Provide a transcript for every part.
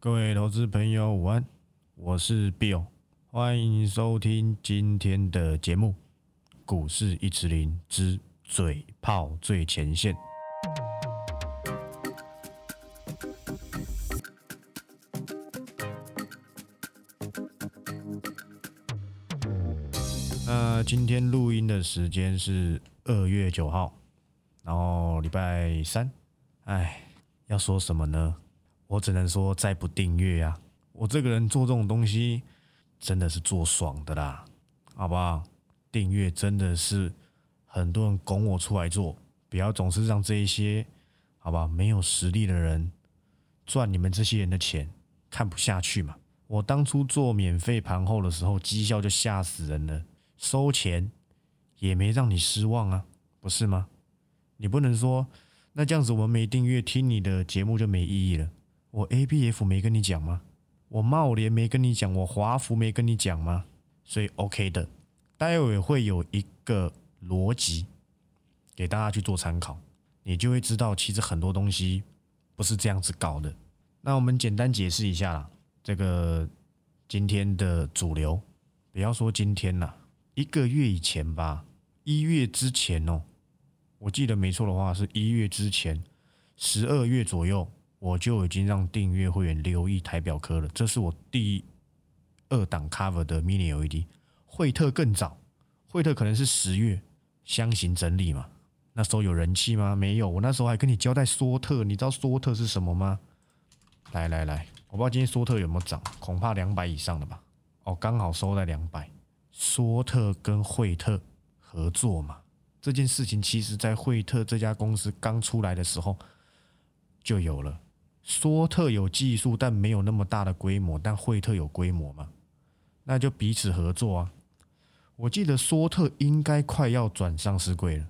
各位投资朋友，午安，我是 Bill，欢迎收听今天的节目《股市一词林之嘴炮最前线》。那今天录音的时间是二月九号，然后礼拜三。哎，要说什么呢？我只能说再不订阅啊！我这个人做这种东西真的是做爽的啦，好不好？订阅真的是很多人拱我出来做，不要总是让这一些好吧没有实力的人赚你们这些人的钱，看不下去嘛！我当初做免费盘后的时候，绩效就吓死人了。收钱也没让你失望啊，不是吗？你不能说那这样子我们没订阅听你的节目就没意义了。我 A B F 没跟你讲吗？我茂联没跟你讲，我华福没跟你讲吗？所以 OK 的，待会会有一个逻辑给大家去做参考，你就会知道其实很多东西不是这样子搞的。那我们简单解释一下啦，这个今天的主流，不要说今天啦。一个月以前吧，一月之前哦，我记得没错的话，是一月之前，十二月左右，我就已经让订阅会员留意台表科了。这是我第二档 cover 的 mini LED，惠特更早，惠特可能是十月箱型整理嘛，那时候有人气吗？没有，我那时候还跟你交代缩特，你知道缩特是什么吗？来来来，我不知道今天缩特有没有涨，恐怕两百以上的吧。哦，刚好收在两百。索特跟惠特合作嘛？这件事情其实，在惠特这家公司刚出来的时候就有了。索特有技术，但没有那么大的规模，但惠特有规模嘛？那就彼此合作啊！我记得索特应该快要转上市柜了。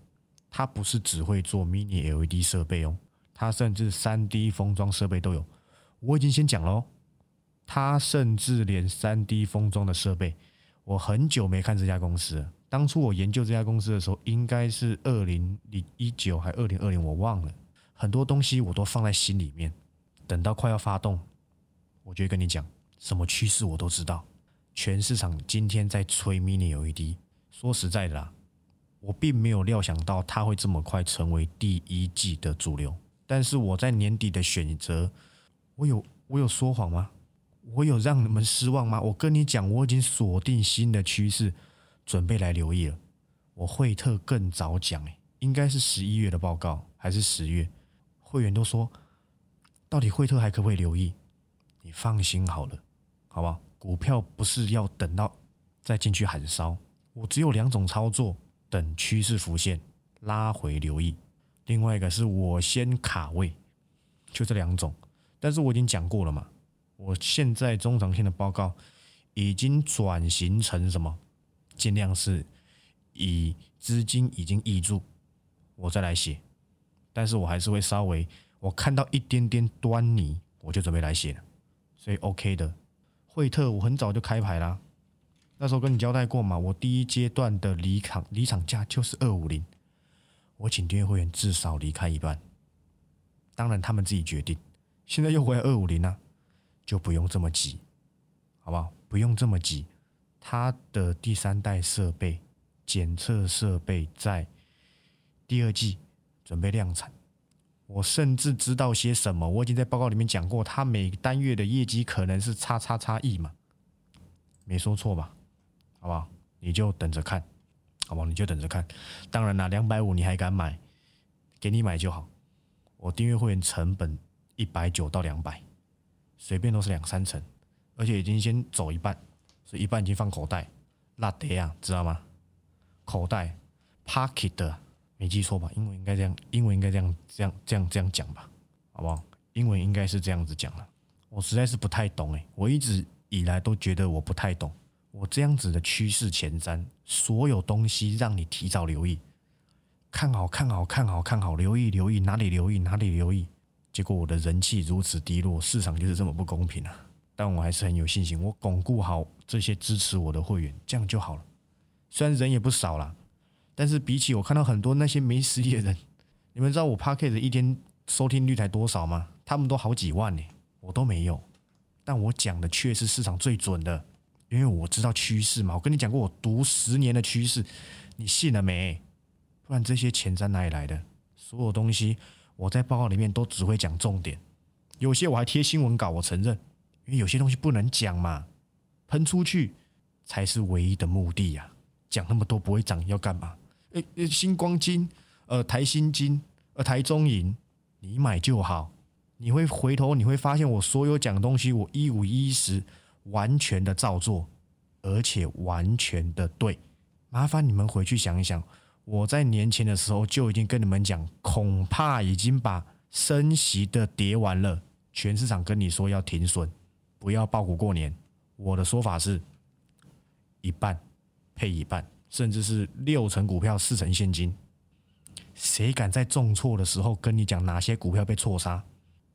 他不是只会做 Mini LED 设备哦，他甚至三 D 封装设备都有。我已经先讲喽，他甚至连三 D 封装的设备。我很久没看这家公司。当初我研究这家公司的时候，应该是二零零一九还二零二零，我忘了。很多东西我都放在心里面，等到快要发动，我就会跟你讲，什么趋势我都知道。全市场今天在吹 Mini LED，说实在的啦，我并没有料想到它会这么快成为第一季的主流。但是我在年底的选择，我有我有说谎吗？我有让你们失望吗？我跟你讲，我已经锁定新的趋势，准备来留意了。我惠特更早讲，诶，应该是十一月的报告还是十月？会员都说，到底惠特还可不可以留意？你放心好了，好不好？股票不是要等到再进去喊烧，我只有两种操作：等趋势浮现，拉回留意；另外一个是我先卡位，就这两种。但是我已经讲过了嘛。我现在中长线的报告已经转型成什么？尽量是以资金已经溢注，我再来写。但是我还是会稍微，我看到一点点端倪，我就准备来写了。所以 OK 的。惠特我很早就开牌啦，那时候跟你交代过嘛，我第一阶段的离场离场价就是二五零，我请订阅会员至少离开一半，当然他们自己决定。现在又回来二五零啊。就不用这么急，好不好？不用这么急。它的第三代设备检测设备在第二季准备量产。我甚至知道些什么，我已经在报告里面讲过，他每单月的业绩可能是叉叉叉亿嘛，没说错吧？好不好？你就等着看，好不好？你就等着看。当然啦，两百五你还敢买，给你买就好。我订阅会员成本一百九到两百。随便都是两三成，而且已经先走一半，所以一半已经放口袋，那得啊，知道吗？口袋，pocket，没记错吧？英文应该这样，英文应该这样，这样，这样，这样讲吧，好不好？英文应该是这样子讲了。我实在是不太懂诶，我一直以来都觉得我不太懂。我这样子的趋势前瞻，所有东西让你提早留意，看好，看好，看好，看好，留意，留意，哪里留意，哪里留意。结果我的人气如此低落，市场就是这么不公平啊！但我还是很有信心，我巩固好这些支持我的会员，这样就好了。虽然人也不少了，但是比起我看到很多那些没实力的人，你们知道我 p a r k e t 一天收听率才多少吗？他们都好几万呢，我都没有。但我讲的却是市场最准的，因为我知道趋势嘛。我跟你讲过，我读十年的趋势，你信了没？不然这些钱在哪里来的？所有东西我在报告里面都只会讲重点，有些我还贴新闻稿，我承认，因为有些东西不能讲嘛，喷出去才是唯一的目的呀。讲那么多不会涨要干嘛？诶，星光金，呃，台新金，呃，台中银，你买就好。你会回头，你会发现我所有讲东西，我一五一十完全的照做，而且完全的对。麻烦你们回去想一想，我在年前的时候就已经跟你们讲，恐怕已经把升息的跌完了，全市场跟你说要停损，不要爆股过年。我的说法是一半配一半，甚至是六成股票四成现金。谁敢在重挫的时候跟你讲哪些股票被错杀？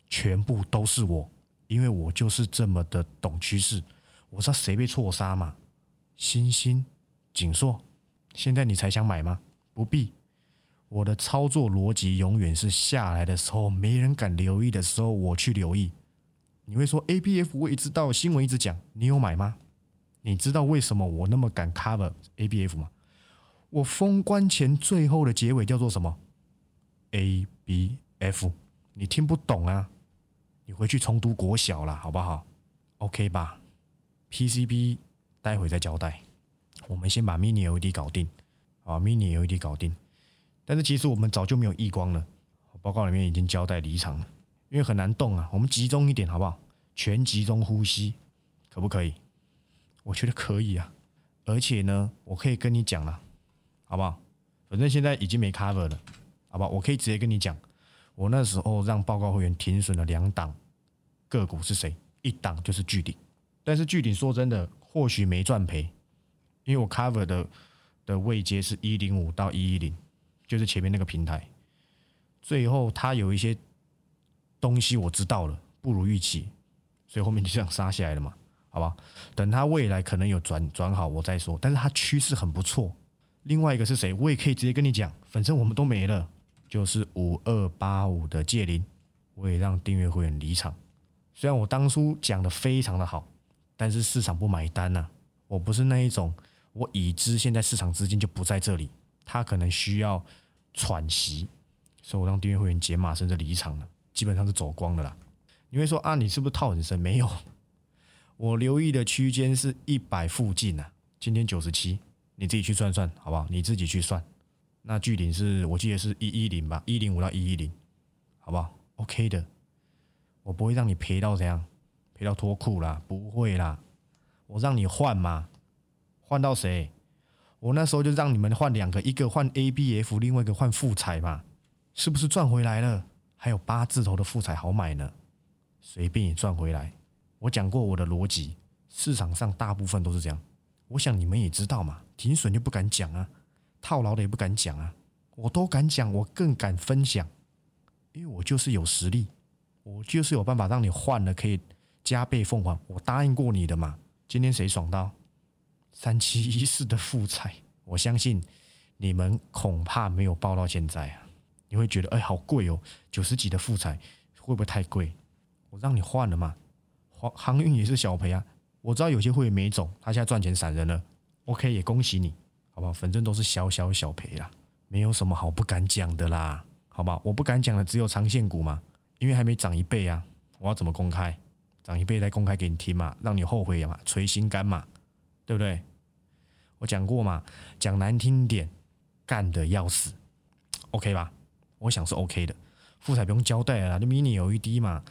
全部都是我，因为我就是这么的懂趋势。我知道谁被错杀嘛？星星、锦硕，现在你才想买吗？不必。我的操作逻辑永远是下来的时候没人敢留意的时候，我去留意。你会说 A B F 我也知道，新闻一直讲，你有买吗？你知道为什么我那么敢 cover A B F 吗？我封关前最后的结尾叫做什么？A B F，你听不懂啊？你回去重读国小了，好不好？OK 吧？PCB 待会再交代。我们先把 Mini LED 搞定，啊，Mini LED 搞定。但是其实我们早就没有异光了，报告里面已经交代离场了，因为很难动啊。我们集中一点，好不好？全集中呼吸，可不可以？我觉得可以啊。而且呢，我可以跟你讲了，好不好？反正现在已经没 cover 了，好不好？我可以直接跟你讲。我那时候让报告会员停损了两档个股是谁？一档就是巨鼎，但是巨鼎说真的，或许没赚赔，因为我 cover 的的位阶是一零五到一一零，就是前面那个平台。最后它有一些东西我知道了，不如预期，所以后面就这样杀下来了嘛，好吧？等它未来可能有转转好，我再说。但是它趋势很不错。另外一个是谁？我也可以直接跟你讲，反正我们都没了。就是五二八五的借零，我也让订阅会员离场。虽然我当初讲的非常的好，但是市场不买单呐。我不是那一种，我已知现在市场资金就不在这里，他可能需要喘息，所以我让订阅会员解码甚至离场了，基本上是走光的啦。你会说啊，你是不是套很深？没有，我留意的区间是一百附近啊。今天九十七，你自己去算算好不好？你自己去算。那距离是我记得是一一零吧，一零五到一一零，好不好？OK 的，我不会让你赔到怎样，赔到脱裤啦，不会啦。我让你换嘛，换到谁？我那时候就让你们换两个，一个换 ABF，另外一个换富彩嘛，是不是赚回来了？还有八字头的富彩好买呢，随便也赚回来。我讲过我的逻辑，市场上大部分都是这样。我想你们也知道嘛，停损就不敢讲啊。套牢的也不敢讲啊，我都敢讲，我更敢分享，因为我就是有实力，我就是有办法让你换了可以加倍奉还，我答应过你的嘛。今天谁爽到三七一四的复彩？我相信你们恐怕没有报到现在啊，你会觉得哎好贵哦，九十几的复彩会不会太贵？我让你换了嘛，航航运也是小赔啊。我知道有些会没走，他现在赚钱闪人了，OK 也恭喜你。好不好？反正都是小小小赔啦，没有什么好不敢讲的啦，好吧？我不敢讲的只有长线股嘛，因为还没涨一倍啊，我要怎么公开？涨一倍再公开给你听嘛，让你后悔嘛，捶心肝嘛，对不对？我讲过嘛，讲难听点，干的要死，OK 吧？我想是 OK 的，富彩不用交代了，那 mini 有一滴嘛，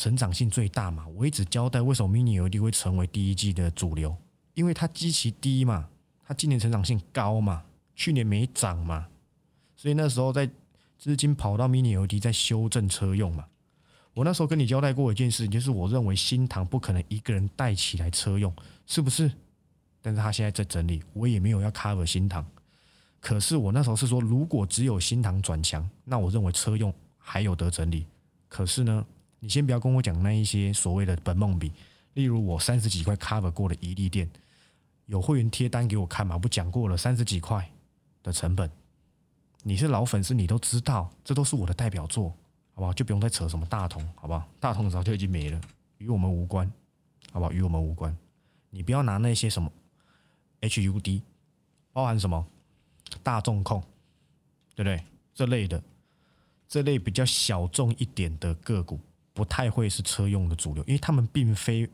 成长性最大嘛，我一直交代为什么 mini LED 会成为第一季的主流，因为它基期低嘛。它今年成长性高嘛？去年没涨嘛？所以那时候在资金跑到 mini LED 在修正车用嘛。我那时候跟你交代过一件事，就是我认为新塘不可能一个人带起来车用，是不是？但是他现在在整理，我也没有要 cover 新塘。可是我那时候是说，如果只有新塘转强，那我认为车用还有得整理。可是呢，你先不要跟我讲那一些所谓的本梦比，例如我三十几块 cover 过的一利店。有会员贴单给我看嘛？不讲过了，三十几块的成本，你是老粉丝，你都知道，这都是我的代表作，好不好？就不用再扯什么大同，好不好？大同早就已经没了，与我们无关，好不好？与我们无关。你不要拿那些什么 HUD，包含什么大众控，对不对？这类的，这类比较小众一点的个股，不太会是车用的主流，因为他们并非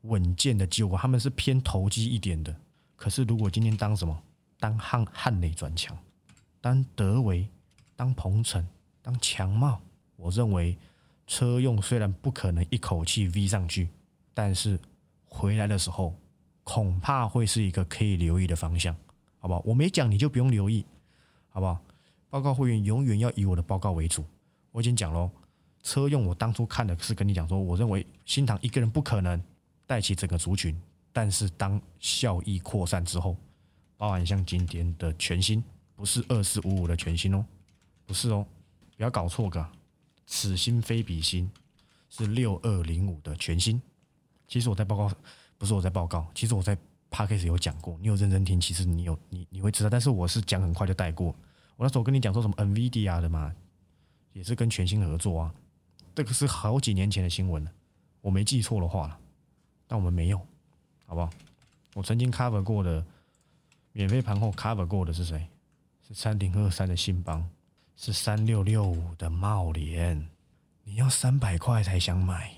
稳健的结果，他们是偏投机一点的。可是如果今天当什么，当汉汉雷转强，当德维，当鹏程，当强茂，我认为车用虽然不可能一口气 V 上去，但是回来的时候，恐怕会是一个可以留意的方向，好不好？我没讲你就不用留意，好不好？报告会员永远要以我的报告为主。我已经讲喽，车用我当初看的是跟你讲说，我认为新塘一个人不可能带起整个族群，但是当效益扩散之后，包含像今天的全新，不是二四五五的全新哦，不是哦，不要搞错个，此心非彼心，是六二零五的全新。其实我在报告，不是我在报告，其实我在 p a c k a g e 有讲过，你有认真听，其实你有你你会知道，但是我是讲很快就带过。我那时候跟你讲说什么 NVIDIA 的嘛，也是跟全新合作啊，这个是好几年前的新闻了，我没记错的话了，但我们没有，好不好？我曾经 cover 过的，免费盘后 cover 过的是谁？是三零二三的信邦，是三六六五的茂联。你要三百块才想买，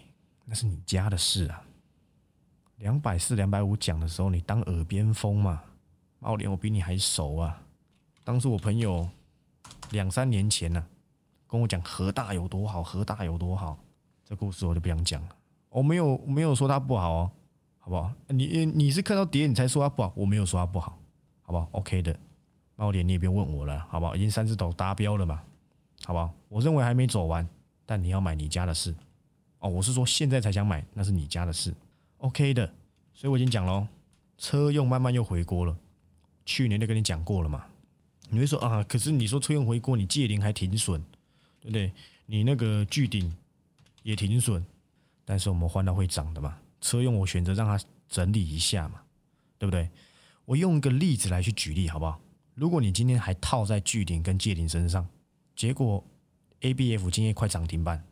那是你家的事啊。两百四、两百五讲的时候，你当耳边风嘛。茂联我比你还熟啊。当初我朋友两三年前呢，跟我讲和大有多好，和大有多好，这故事我就不想讲了。我没有没有说它不好哦，好不好？你你是看到跌你才说它不好，我没有说它不好，好不好？OK 的，茂联你也别问我了，好不好？已经三只头达标了嘛，好不好？我认为还没走完，但你要买你家的事哦。我是说现在才想买，那是你家的事，OK 的。所以我已经讲喽，车用慢慢又回锅了，去年就跟你讲过了嘛。你会说啊，可是你说车用回锅，你借零还停损，对不对？你那个巨顶也停损，但是我们换到会涨的嘛。车用我选择让它整理一下嘛，对不对？我用一个例子来去举例好不好？如果你今天还套在巨顶跟借顶身上，结果 A B F 今天快涨停板，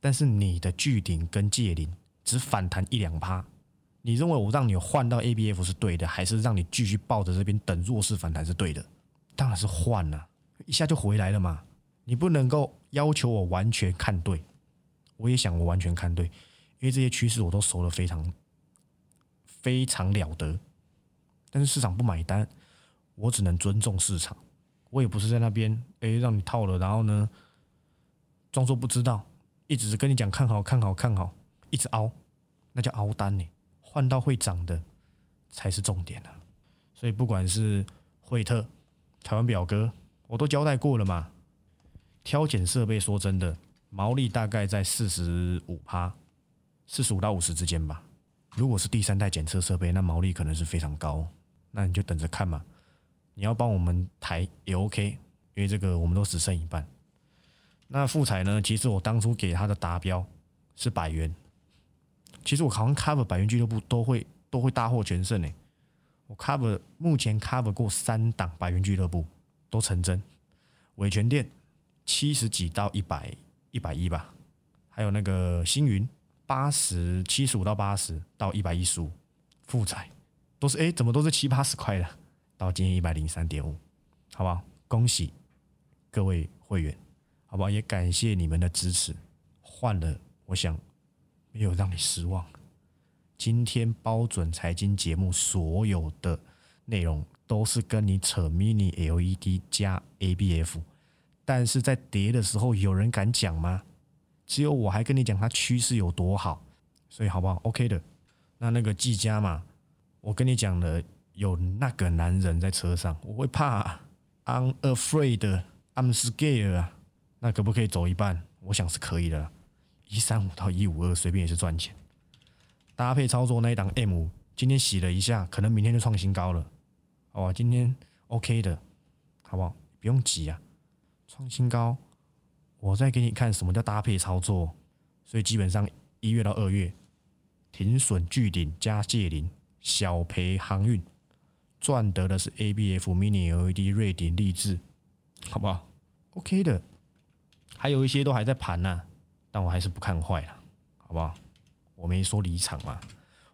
但是你的巨顶跟借顶只反弹一两趴，你认为我让你换到 A B F 是对的，还是让你继续抱着这边等弱势反弹是对的？当然是换了，一下就回来了嘛。你不能够要求我完全看对，我也想我完全看对，因为这些趋势我都熟的非常非常了得。但是市场不买单，我只能尊重市场。我也不是在那边哎让你套了，然后呢装作不知道，一直跟你讲看好看好看好，一直凹，那叫凹单呢。换到会涨的才是重点啊。所以不管是惠特。台湾表哥，我都交代过了嘛。挑拣设备，说真的，毛利大概在四十五趴，四十五到五十之间吧。如果是第三代检测设备，那毛利可能是非常高。那你就等着看嘛。你要帮我们抬也 OK，因为这个我们都只剩一半。那富彩呢？其实我当初给他的达标是百元。其实我好像 cover 百元俱乐部都会都会大获全胜诶。我 cover 目前 cover 过三档百元俱乐部都成真，伟权店七十几到一百一百一吧，还有那个星云八十七十五到八十到一百一十五，富彩都是哎怎么都是七八十块的，到今天一百零三点五，好不好？恭喜各位会员，好不好？也感谢你们的支持，换了我想没有让你失望。今天包准财经节目所有的内容都是跟你扯 mini LED 加 ABF，但是在跌的时候有人敢讲吗？只有我还跟你讲它趋势有多好，所以好不好？OK 的。那那个技嘉嘛，我跟你讲了，有那个男人在车上，我会怕，I'm afraid，I'm scared。那可不可以走一半？我想是可以的，一三五到一五二随便也是赚钱。搭配操作那一档 M，今天洗了一下，可能明天就创新高了。哦，今天 OK 的，好不好？不用急啊，创新高，我再给你看什么叫搭配操作。所以基本上一月到二月，停损巨顶加借零，小赔航运，赚得的是 ABF、Mini LED、瑞典励志，好不好？OK 的，还有一些都还在盘呢，但我还是不看坏了，好不好？我没说离场嘛，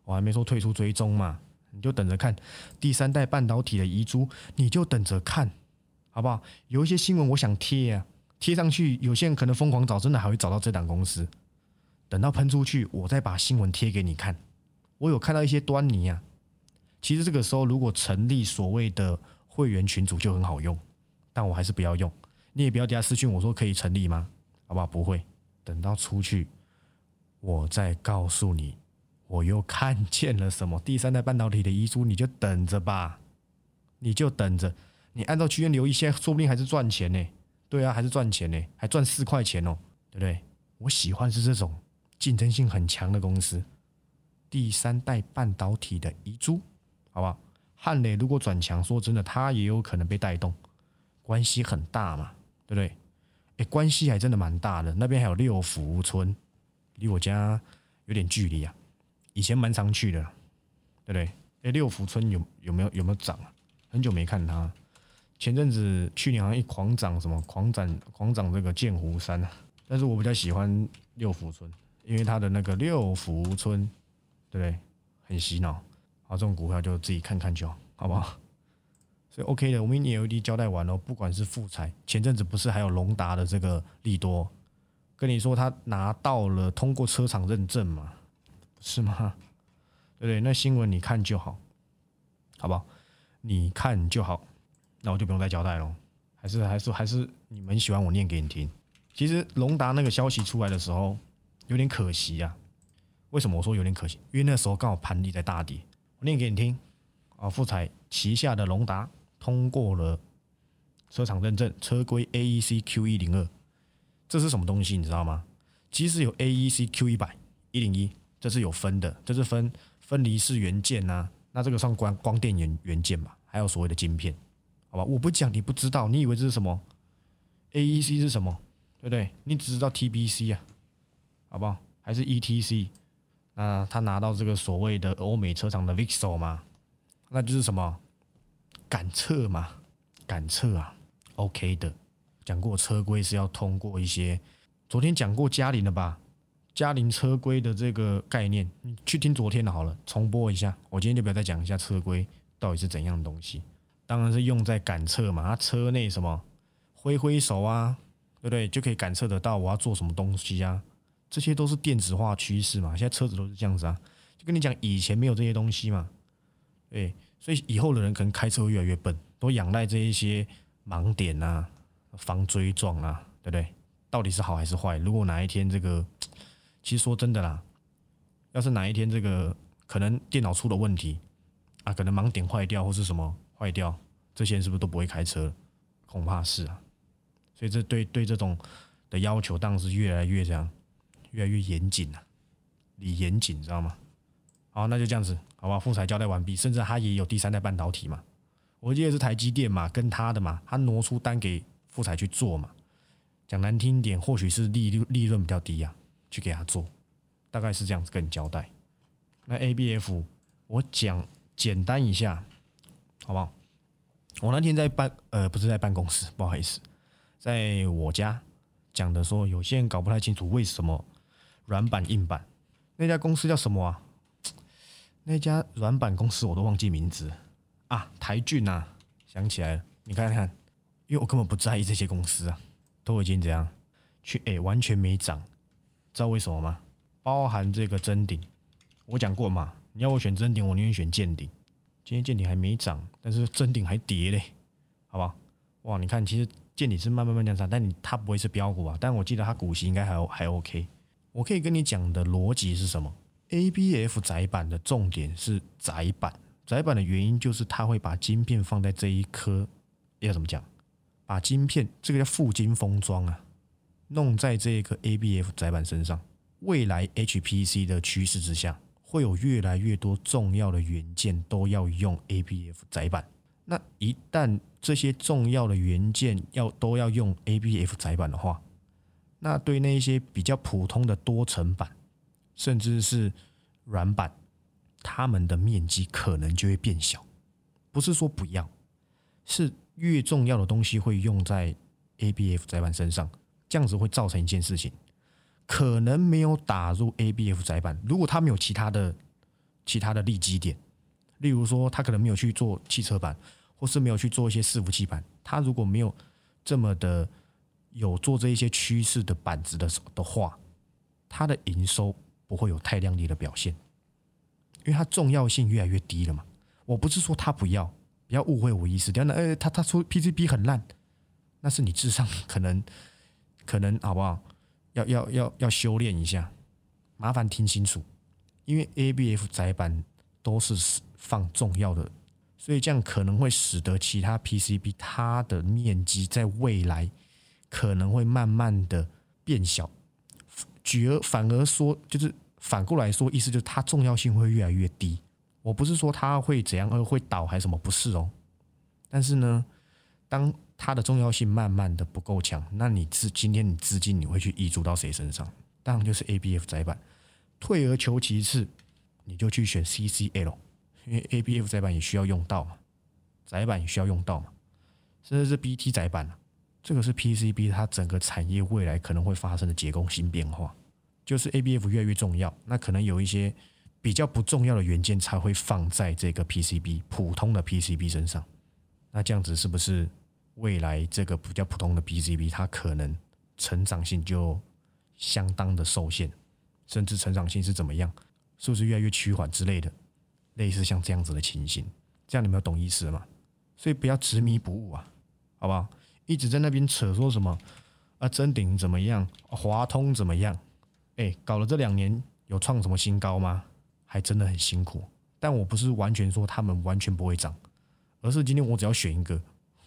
我还没说退出追踪嘛，你就等着看第三代半导体的遗珠，你就等着看，好不好？有一些新闻我想贴啊，贴上去，有些人可能疯狂找，真的还会找到这档公司。等到喷出去，我再把新闻贴给你看。我有看到一些端倪啊。其实这个时候，如果成立所谓的会员群组就很好用，但我还是不要用。你也不要底下私讯我说可以成立吗？好不好？不会。等到出去，我再告诉你，我又看见了什么第三代半导体的遗书，你就等着吧，你就等着。你按照区间留意，现在说不定还是赚钱呢。对啊，还是赚钱呢，还赚四块钱哦，对不对？我喜欢是这种竞争性很强的公司，第三代半导体的遗珠，好不好？汉磊如果转强，说真的，它也有可能被带动，关系很大嘛，对不对？哎，关系还真的蛮大的。那边还有六福村，离我家有点距离啊。以前蛮常去的，对不对？哎，六福村有有没有有没有涨啊？很久没看它。前阵子去年好像一狂涨什么狂涨狂涨这个剑湖山啊。但是我比较喜欢六福村，因为它的那个六福村，对不对？很洗脑。好，这种股票就自己看看就好，好不好？所以 OK 的，我们 LED 交代完了，不管是富彩，前阵子不是还有龙达的这个利多，跟你说他拿到了通过车厂认证嘛，是吗？对不对？那新闻你看就好，好不好？你看就好，那我就不用再交代了。还是还是还是你们喜欢我念给你听。其实龙达那个消息出来的时候，有点可惜呀。为什么我说有点可惜？因为那时候刚好盘底在大跌。我念给你听啊，富彩旗下的龙达。通过了车厂认证，车规 AEC Q 一零二，这是什么东西？你知道吗？其实有 AEC Q 一百一零一，这是有分的，这是分分离式元件呐。那这个算光光电元元件吧？还有所谓的晶片，好吧？我不讲你不知道，你以为这是什么？AEC 是什么？对不对？你只知道 TBC 啊，好不好？还是 ETC？那他拿到这个所谓的欧美车厂的 VIXO 吗？那就是什么？感测嘛，感测啊，OK 的。讲过车规是要通过一些，昨天讲过嘉陵的吧？嘉陵车规的这个概念，你去听昨天的好了，重播一下。我今天就不要再讲一下车规到底是怎样的东西。当然是用在感测嘛，它车内什么挥挥手啊，对不对？就可以感测得到我要做什么东西啊。这些都是电子化趋势嘛，现在车子都是这样子啊。就跟你讲，以前没有这些东西嘛，对。所以以后的人可能开车越来越笨，都仰赖这一些盲点啊、防追撞啊，对不对？到底是好还是坏？如果哪一天这个，其实说真的啦，要是哪一天这个可能电脑出了问题啊，可能盲点坏掉或是什么坏掉，这些人是不是都不会开车？恐怕是啊。所以这对对这种的要求当然是越来越这样，越来越严谨了，你严谨，知道吗？好，那就这样子。好吧，富彩交代完毕，甚至他也有第三代半导体嘛？我记得是台积电嘛，跟他的嘛，他挪出单给富彩去做嘛。讲难听点，或许是利利润比较低呀，去给他做，大概是这样子跟你交代。那 ABF 我讲简单一下，好不好？我那天在办呃，不是在办公室，不好意思，在我家讲的说，有些人搞不太清楚为什么软板硬板那家公司叫什么啊？那家软板公司我都忘记名字啊，台骏啊，想起来了，你看看，因为我根本不在意这些公司啊，都已经怎样去哎，完全没涨，知道为什么吗？包含这个真顶，我讲过嘛，你要我选真顶，我宁愿选见顶。今天见顶还没涨，但是真顶还跌嘞，好吧？哇，你看，其实见顶是慢慢慢慢涨，但你它不会是标股啊，但我记得它股息应该还还 OK。我可以跟你讲的逻辑是什么？A B F 窄板的重点是窄板，窄板的原因就是它会把晶片放在这一颗，要怎么讲？把晶片这个叫附晶封装啊，弄在这一颗 A B F 窄板身上。未来 H P C 的趋势之下，会有越来越多重要的元件都要用 A B F 窄板。那一旦这些重要的元件要都要用 A B F 窄板的话，那对那一些比较普通的多层板。甚至是软板，它们的面积可能就会变小。不是说不要，是越重要的东西会用在 ABF 载板身上，这样子会造成一件事情，可能没有打入 ABF 窄板。如果他没有其他的其他的利基点，例如说他可能没有去做汽车板，或是没有去做一些伺服器板，他如果没有这么的有做这一些趋势的板子的的话，他的营收不会有太亮丽的表现，因为它重要性越来越低了嘛。我不是说他不要，不要误会我意思。等等，呃，他他说 PCB 很烂，那是你智商可能可能好不好？要要要要修炼一下，麻烦听清楚，因为 ABF 窄板都是放重要的，所以这样可能会使得其他 PCB 它的面积在未来可能会慢慢的变小。举而反而说，就是反过来说，意思就是它重要性会越来越低。我不是说它会怎样，而会倒还是什么，不是哦。但是呢，当它的重要性慢慢的不够强，那你资今天你资金你会去移注到谁身上？当然就是 ABF 窄板。退而求其次，你就去选 CCL，因为 ABF 窄板也需要用到嘛，窄板也需要用到嘛，甚至是 BT 窄板这个是 PCB 它整个产业未来可能会发生的结构性变化，就是 ABF 越来越重要，那可能有一些比较不重要的元件才会放在这个 PCB 普通的 PCB 身上。那这样子是不是未来这个比较普通的 PCB 它可能成长性就相当的受限，甚至成长性是怎么样？是不是越来越趋缓之类的？类似像这样子的情形，这样你们有懂意思吗？所以不要执迷不悟啊，好不好？一直在那边扯说什么啊？真顶怎么样？华通怎么样？哎，搞了这两年有创什么新高吗？还真的很辛苦。但我不是完全说他们完全不会涨，而是今天我只要选一个，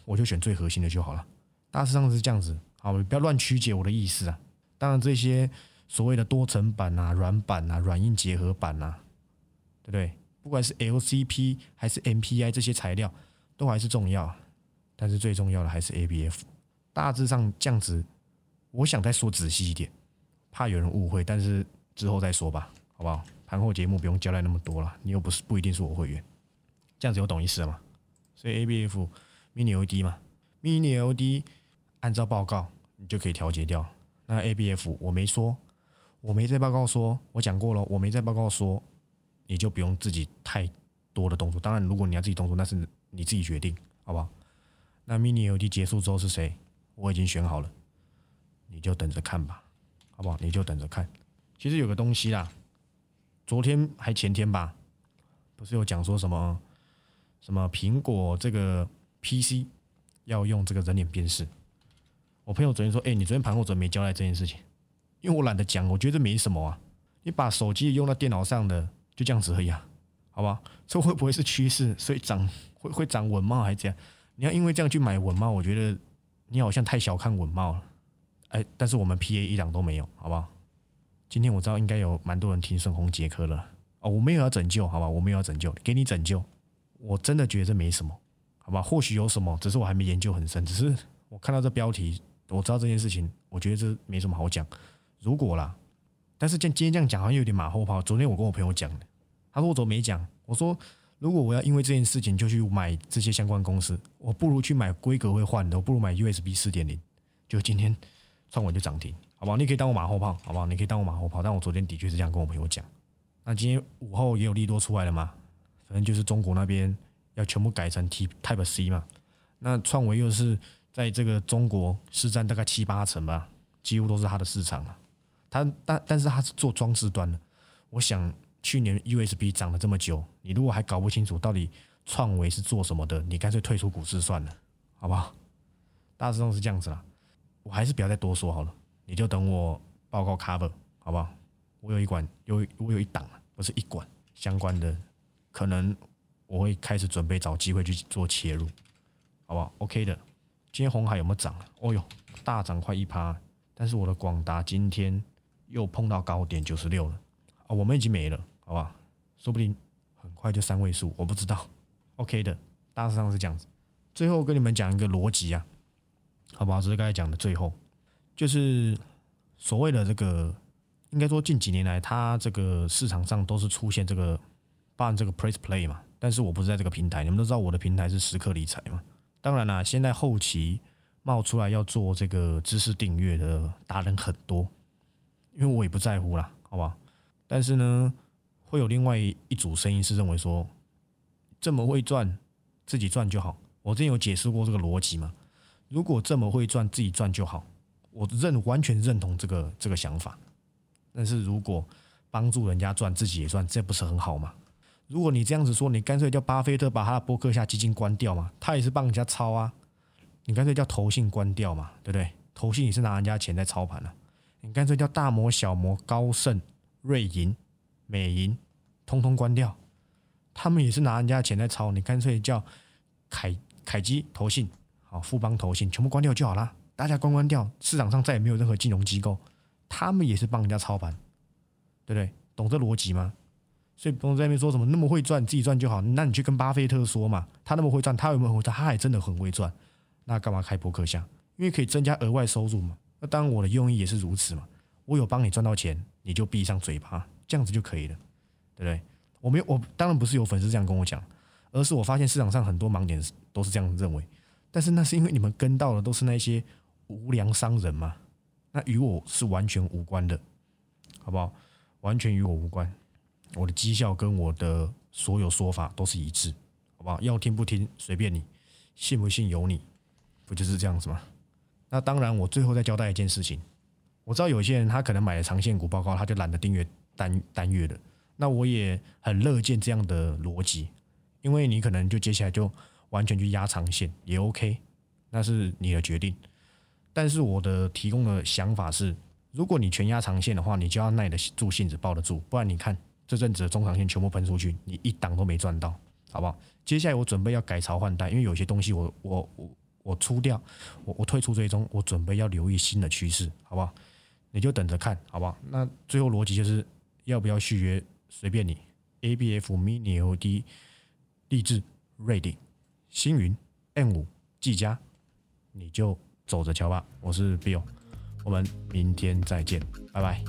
我就选最核心的就好了。大致上是这样子，好，不要乱曲解我的意思啊。当然，这些所谓的多层板啊、软板啊、软硬结合板啊，对不对？不管是 LCP 还是 MPI 这些材料，都还是重要。但是最重要的还是 ABF，大致上这样子，我想再说仔细一点，怕有人误会，但是之后再说吧，好不好？盘后节目不用交代那么多了，你又不是不一定是我会员，这样子有懂意思了吗？所以 ABF Mini LED 嘛，Mini LED 按照报告你就可以调节掉。那 ABF 我没说，我没在报告说，我讲过了，我没在报告说，你就不用自己太多的动作。当然，如果你要自己动作，那是你自己决定，好不好？那 Mini LED 结束之后是谁？我已经选好了，你就等着看吧，好不好？你就等着看。其实有个东西啦，昨天还前天吧，不是有讲说什么什么苹果这个 PC 要用这个人脸辨识？我朋友昨天说：“哎，你昨天盘后怎么没交代这件事情？”因为我懒得讲，我觉得没什么啊。你把手机用到电脑上的，就这样子而已啊，好吧？这会不会是趋势？所以涨会会涨稳帽？还是这样？你要因为这样去买稳帽，我觉得你好像太小看稳帽了。哎，但是我们 P A 一档都没有，好不好？今天我知道应该有蛮多人听顺红杰克了哦，我没有要拯救，好吧？我没有要拯救，给你拯救。我真的觉得这没什么，好吧？或许有什么，只是我还没研究很深。只是我看到这标题，我知道这件事情，我觉得这没什么好讲。如果啦，但是今今天这样讲好像有点马后炮。昨天我跟我朋友讲的，他说我怎么没讲？我说。如果我要因为这件事情就去买这些相关公司，我不如去买规格会换的，我不如买 USB 四点零。就今天创稳就涨停，好不好？你可以当我马后炮，好不好？你可以当我马后炮。但我昨天的确是这样跟我朋友讲。那今天午后也有利多出来了吗？反正就是中国那边要全部改成 T Type C 嘛。那创维又是在这个中国市占大概七八成吧，几乎都是它的市场了。它但但是它是做装置端的，我想。去年 USB 涨了这么久，你如果还搞不清楚到底创维是做什么的，你干脆退出股市算了，好不好？大致上是这样子啦，我还是不要再多说好了，你就等我报告 cover，好不好？我有一管有我有一档，不是一管相关的，可能我会开始准备找机会去做切入，好不好？OK 的。今天红海有没有涨？哦哟，大涨快一趴，但是我的广达今天又碰到高点九十六了啊，我们已经没了。好吧，说不定很快就三位数，我不知道。OK 的，大致上是这样子。最后跟你们讲一个逻辑啊，好不好？这是刚才讲的最后，就是所谓的这个，应该说近几年来，它这个市场上都是出现这个办这个 Press Play 嘛。但是我不是在这个平台，你们都知道我的平台是时刻理财嘛。当然啦，现在后期冒出来要做这个知识订阅的达人很多。因为我也不在乎啦，好吧？但是呢，会有另外一组声音是认为说，这么会赚，自己赚就好。我之前有解释过这个逻辑嘛？如果这么会赚，自己赚就好，我认完全认同这个这个想法。但是如果帮助人家赚，自己也赚，这不是很好吗？如果你这样子说，你干脆叫巴菲特把他的博客下基金关掉嘛，他也是帮人家抄啊。你干脆叫投信关掉嘛，对不对？投信也是拿人家钱在操盘啊。你干脆叫大摩、小摩、高盛、瑞银、美银，通通关掉，他们也是拿人家钱在操。你干脆叫凯凯基投信，好富邦投信，全部关掉就好啦。大家关关掉，市场上再也没有任何金融机构，他们也是帮人家操盘，对不对？懂这逻辑吗？所以不用在那边说什么那么会赚，自己赚就好。那你去跟巴菲特说嘛，他那么会赚，他有没有？他还真的很会赚。那干嘛开博客下？因为可以增加额外收入嘛。那当然我的用意也是如此嘛。我有帮你赚到钱，你就闭上嘴巴，这样子就可以了，对不对？我没有，我当然不是有粉丝这样跟我讲，而是我发现市场上很多盲点都是这样认为。但是那是因为你们跟到的都是那些无良商人嘛，那与我是完全无关的，好不好？完全与我无关。我的绩效跟我的所有说法都是一致，好不好？要听不听随便你，信不信由你，不就是这样子吗？那当然，我最后再交代一件事情。我知道有些人他可能买了长线股报告，他就懒得订阅单单月的。那我也很乐见这样的逻辑，因为你可能就接下来就完全去压长线也 OK，那是你的决定。但是我的提供的想法是，如果你全压长线的话，你就要耐得住性子，抱得住，不然你看。这阵子的中长线全部喷出去，你一档都没赚到，好不好？接下来我准备要改朝换代，因为有些东西我我我我出掉，我我退出追踪，我准备要留意新的趋势，好不好？你就等着看，好不好？那最后逻辑就是要不要续约，随便你。A B F Mini O D 励志瑞鼎星云 N 五技嘉，你就走着瞧吧。我是 Bill，我们明天再见，拜拜。